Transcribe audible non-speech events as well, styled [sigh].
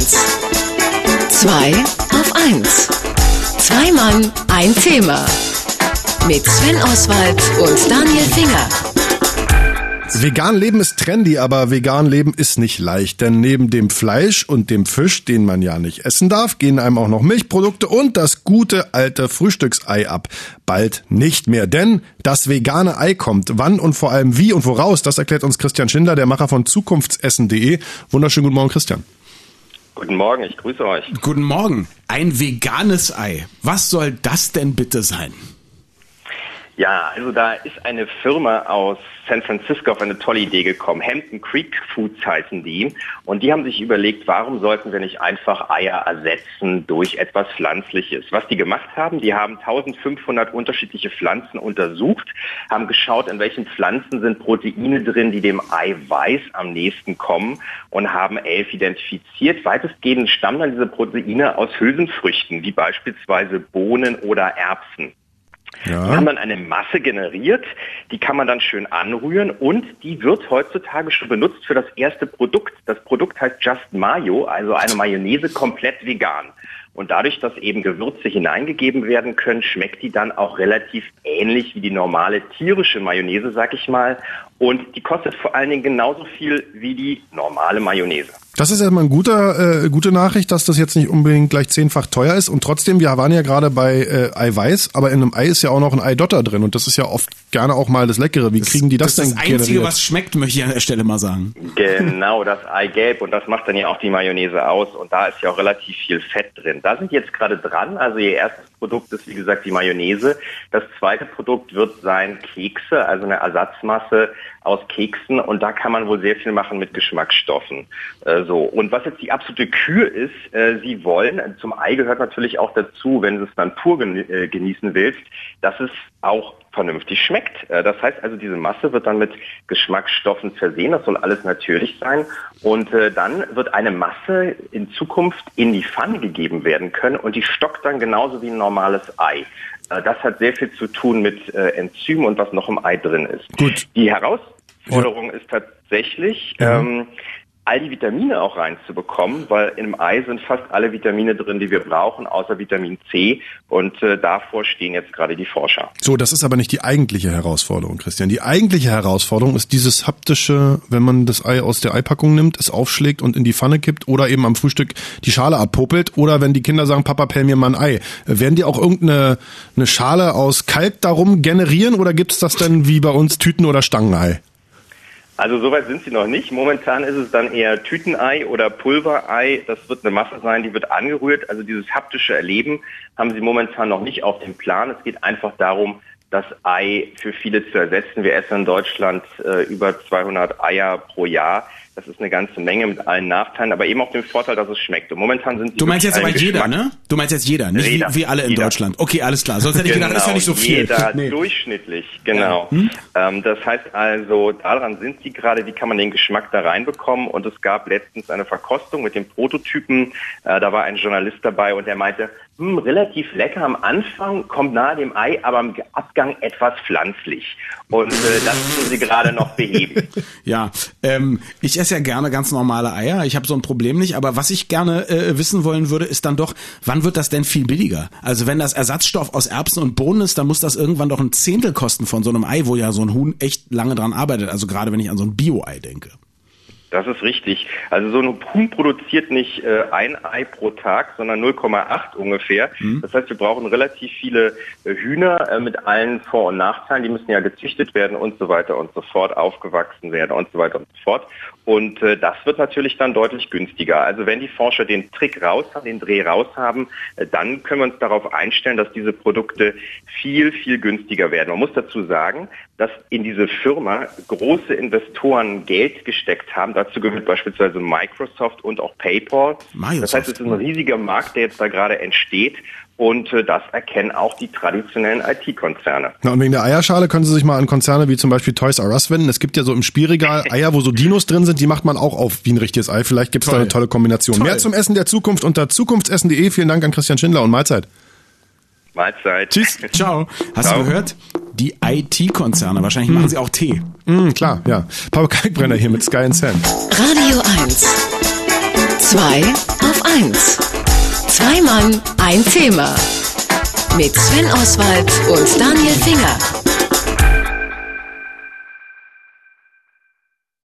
1. 2 auf 1. Zwei Mann, ein Thema. Mit Sven Oswald und Daniel Finger. Vegan leben ist trendy, aber vegan leben ist nicht leicht, denn neben dem Fleisch und dem Fisch, den man ja nicht essen darf, gehen einem auch noch Milchprodukte und das gute alte Frühstücksei ab. Bald nicht mehr, denn das vegane Ei kommt. Wann und vor allem wie und woraus, das erklärt uns Christian Schindler, der Macher von zukunftsessen.de. Wunderschönen guten Morgen, Christian. Guten Morgen, ich grüße euch. Guten Morgen. Ein veganes Ei. Was soll das denn bitte sein? Ja, also da ist eine Firma aus San Francisco auf eine tolle Idee gekommen. Hampton Creek Foods heißen die. Und die haben sich überlegt, warum sollten wir nicht einfach Eier ersetzen durch etwas Pflanzliches? Was die gemacht haben, die haben 1500 unterschiedliche Pflanzen untersucht, haben geschaut, in welchen Pflanzen sind Proteine drin, die dem Eiweiß am nächsten kommen und haben elf identifiziert. Weitestgehend stammen dann diese Proteine aus Hülsenfrüchten, wie beispielsweise Bohnen oder Erbsen. Ja. Die haben dann eine Masse generiert, die kann man dann schön anrühren und die wird heutzutage schon benutzt für das erste Produkt. Das Produkt heißt Just Mayo, also eine Mayonnaise komplett vegan. Und dadurch, dass eben Gewürze hineingegeben werden können, schmeckt die dann auch relativ ähnlich wie die normale tierische Mayonnaise, sag ich mal. Und die kostet vor allen Dingen genauso viel wie die normale Mayonnaise. Das ist erstmal eine gute, äh, gute Nachricht, dass das jetzt nicht unbedingt gleich zehnfach teuer ist. Und trotzdem, wir waren ja gerade bei äh, Eiweiß, aber in einem Ei ist ja auch noch ein Eidotter drin. Und das ist ja oft gerne auch mal das Leckere. Wie kriegen die das, das denn Das Einzige, generiert? was schmeckt, möchte ich an der Stelle mal sagen. Genau, das Eigelb. Und das macht dann ja auch die Mayonnaise aus. Und da ist ja auch relativ viel Fett drin. Da sind jetzt gerade dran. Also ihr erstes Produkt ist, wie gesagt, die Mayonnaise. Das zweite Produkt wird sein Kekse, also eine Ersatzmasse aus Keksen und da kann man wohl sehr viel machen mit Geschmacksstoffen. Äh, so und was jetzt die absolute Kür ist, äh, sie wollen zum Ei gehört natürlich auch dazu, wenn du es dann pur äh, genießen willst, dass es auch vernünftig schmeckt. Äh, das heißt also, diese Masse wird dann mit Geschmacksstoffen versehen. Das soll alles natürlich sein. Und äh, dann wird eine Masse in Zukunft in die Pfanne gegeben werden können und die stockt dann genauso wie ein normales Ei. Äh, das hat sehr viel zu tun mit äh, Enzymen und was noch im Ei drin ist. Gut. Die Herausforderung ist tatsächlich, mhm. ähm, all die Vitamine auch reinzubekommen, weil im Ei sind fast alle Vitamine drin, die wir brauchen, außer Vitamin C. Und äh, davor stehen jetzt gerade die Forscher. So, das ist aber nicht die eigentliche Herausforderung, Christian. Die eigentliche Herausforderung ist dieses haptische, wenn man das Ei aus der Eipackung nimmt, es aufschlägt und in die Pfanne kippt oder eben am Frühstück die Schale abpopelt oder wenn die Kinder sagen, Papa, pell mir mal ein Ei. Werden die auch irgendeine eine Schale aus Kalk darum generieren oder gibt es das denn wie bei uns Tüten- oder Stangenei? Also soweit sind sie noch nicht. Momentan ist es dann eher Tütenei oder Pulverei. Das wird eine Masse sein, die wird angerührt. Also dieses haptische Erleben haben sie momentan noch nicht auf dem Plan. Es geht einfach darum, das Ei für viele zu ersetzen. Wir essen in Deutschland äh, über 200 Eier pro Jahr. Das ist eine ganze Menge mit allen Nachteilen, aber eben auch dem Vorteil, dass es schmeckt. Und momentan sind Du meinst jetzt aber jeder, ne? Du meinst jetzt jeder, nicht jeder, wie, wie, alle in jeder. Deutschland. Okay, alles klar. Sonst hätte ich genau, gedacht, das ist ja nicht so viel. Jeder [laughs] nee. durchschnittlich, genau. Ja. Hm? Ähm, das heißt also, daran sind sie gerade, wie kann man den Geschmack da reinbekommen? Und es gab letztens eine Verkostung mit dem Prototypen. Äh, da war ein Journalist dabei und der meinte, hm, relativ lecker am Anfang, kommt nahe dem Ei, aber im Abgang etwas pflanzlich. Und äh, das müssen sie gerade noch beheben. [laughs] ja, ähm, ich esse ja gerne ganz normale Eier. Ich habe so ein Problem nicht. Aber was ich gerne äh, wissen wollen würde, ist dann doch, wann wird das denn viel billiger? Also wenn das Ersatzstoff aus Erbsen und Bohnen ist, dann muss das irgendwann doch ein Zehntel kosten von so einem Ei, wo ja so ein Huhn echt lange dran arbeitet. Also gerade wenn ich an so ein Bio-Ei denke. Das ist richtig. Also so ein Huhn produziert nicht äh, ein Ei pro Tag, sondern 0,8 ungefähr. Mhm. Das heißt, wir brauchen relativ viele äh, Hühner äh, mit allen Vor- und Nachteilen. Die müssen ja gezüchtet werden und so weiter und so fort, aufgewachsen werden und so weiter und so fort. Und äh, das wird natürlich dann deutlich günstiger. Also wenn die Forscher den Trick raus haben, den Dreh raus haben, äh, dann können wir uns darauf einstellen, dass diese Produkte viel, viel günstiger werden. Man muss dazu sagen, dass in diese Firma große Investoren Geld gesteckt haben. Dazu gehört beispielsweise Microsoft und auch PayPal. Microsoft. Das heißt, es ist ein riesiger Markt, der jetzt da gerade entsteht. Und äh, das erkennen auch die traditionellen IT-Konzerne. Na, und wegen der Eierschale können Sie sich mal an Konzerne wie zum Beispiel Toys R Us wenden. Es gibt ja so im Spielregal [laughs] Eier, wo so Dinos drin sind, die macht man auch auf wie ein richtiges Ei. Vielleicht gibt es da eine tolle Kombination. Toll. Mehr zum Essen der Zukunft unter zukunftsessen.de. Vielen Dank an Christian Schindler und Mahlzeit. Mahlzeit. Tschüss. Ciao. Hast Ciao. du gehört? Die IT-Konzerne, wahrscheinlich machen sie auch Tee. Mm, klar, ja. Paul Kalkbrenner hier mit Sky and Sand. Radio 1. 2 auf 1. Zwei Mann, ein Thema. Mit Sven Oswald und Daniel Finger.